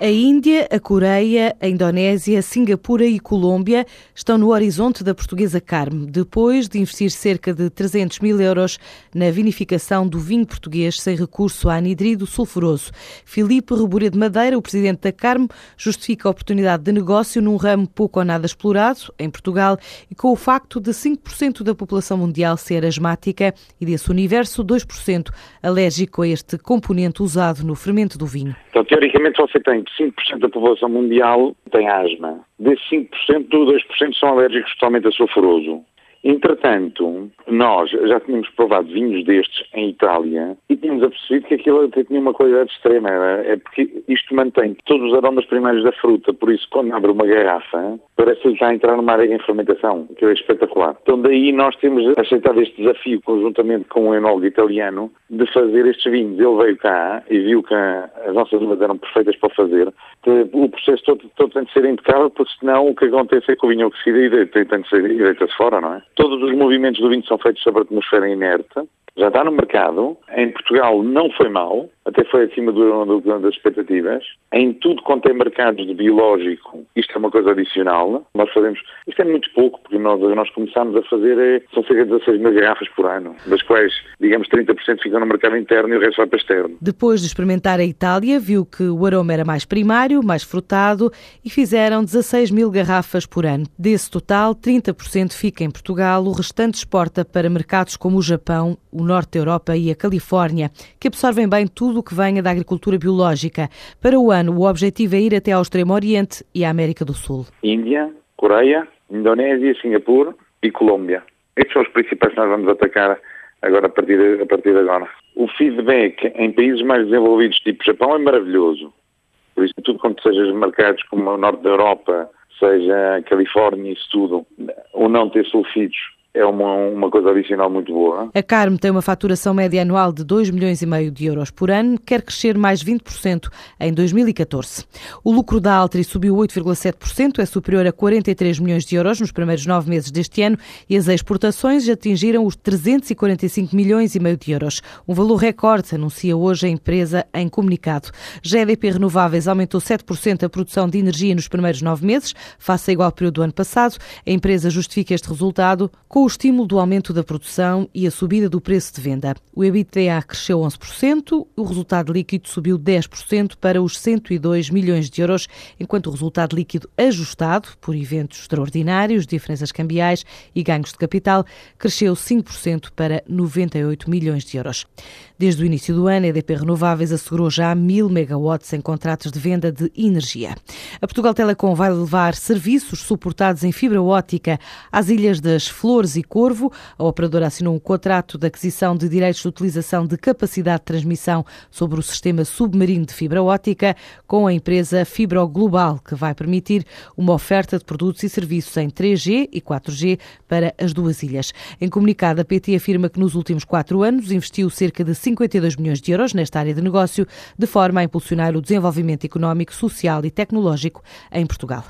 A Índia, a Coreia, a Indonésia, Singapura e Colômbia estão no horizonte da portuguesa Carme, depois de investir cerca de 300 mil euros na vinificação do vinho português sem recurso a anidrido sulfuroso. Filipe Rebure de Madeira, o presidente da Carme, justifica a oportunidade de negócio num ramo pouco ou nada explorado em Portugal e com o facto de 5% da população mundial ser asmática e desse universo 2% alérgico a este componente usado no fermento do vinho. Então, teoricamente, você tem 5% da população mundial tem asma. Desses 5%, 2% são alérgicos totalmente a sulfuroso. Entretanto, nós já tínhamos provado vinhos destes em Itália e tínhamos apercebido que aquilo até tinha uma qualidade extrema. É porque isto mantém todos os aromas primários da fruta, por isso quando abre uma garrafa parece que está a entrar numa área de fermentação, que é espetacular. Então daí nós temos aceitado este desafio conjuntamente com o enólogo italiano de fazer estes vinhos. Ele veio cá e viu que as nossas uvas eram perfeitas para fazer. O processo todo, todo tem de ser impecável, porque senão o que acontece é que o vinho oxida e deita-se fora, não é? Todos os movimentos do vinho são feitos sobre atmosfera inerte, já está no mercado. Em Portugal não foi mal, até foi acima do, do, das expectativas. Em tudo quanto é mercados de biológico, isto é uma coisa adicional. Nós fazemos, isto é muito pouco, porque nós, nós começámos a fazer, é, são cerca de 16 mil garrafas por ano, das quais, digamos, 30% ficam no mercado interno e o resto vai para externo. Depois de experimentar a Itália, viu que o aroma era mais primário, mais frutado e fizeram 16 mil garrafas por ano. Desse total, 30% fica em Portugal, o restante exporta para mercados como o Japão, o Norte da Europa e a Califórnia, que absorvem bem tudo tudo o que venha da agricultura biológica. Para o ano, o objetivo é ir até ao Extremo Oriente e à América do Sul. Índia, Coreia, Indonésia, Singapura e Colômbia. Estes são os principais que nós vamos atacar agora a partir, de, a partir de agora. O feedback em países mais desenvolvidos, tipo Japão, é maravilhoso. Por isso, tudo quanto seja mercados como o norte da Europa, seja Califórnia, isso tudo, o não ter sulfidos é uma, uma coisa adicional muito boa. A Carme tem uma faturação média anual de 2 milhões e meio de euros por ano, quer crescer mais 20% em 2014. O lucro da Altri subiu 8,7%, é superior a 43 milhões de euros nos primeiros nove meses deste ano e as exportações atingiram os 345 milhões e meio de euros. Um valor recorde, anuncia hoje a empresa em comunicado. GDP Renováveis aumentou 7% a produção de energia nos primeiros nove meses, face a igual período do ano passado. A empresa justifica este resultado com o estímulo do aumento da produção e a subida do preço de venda. O EBITDA cresceu 11%, o resultado líquido subiu 10% para os 102 milhões de euros, enquanto o resultado líquido ajustado por eventos extraordinários, diferenças cambiais e ganhos de capital cresceu 5% para 98 milhões de euros. Desde o início do ano, a EDP Renováveis assegurou já mil megawatts em contratos de venda de energia. A Portugal Telecom vai levar serviços suportados em fibra óptica às Ilhas das Flores e Corvo. A operadora assinou um contrato de aquisição de direitos de utilização de capacidade de transmissão sobre o sistema submarino de fibra óptica com a empresa Fibra Global, que vai permitir uma oferta de produtos e serviços em 3G e 4G para as duas ilhas. Em comunicado, a PT afirma que nos últimos quatro anos investiu cerca de 52 milhões de euros nesta área de negócio, de forma a impulsionar o desenvolvimento económico, social e tecnológico em Portugal.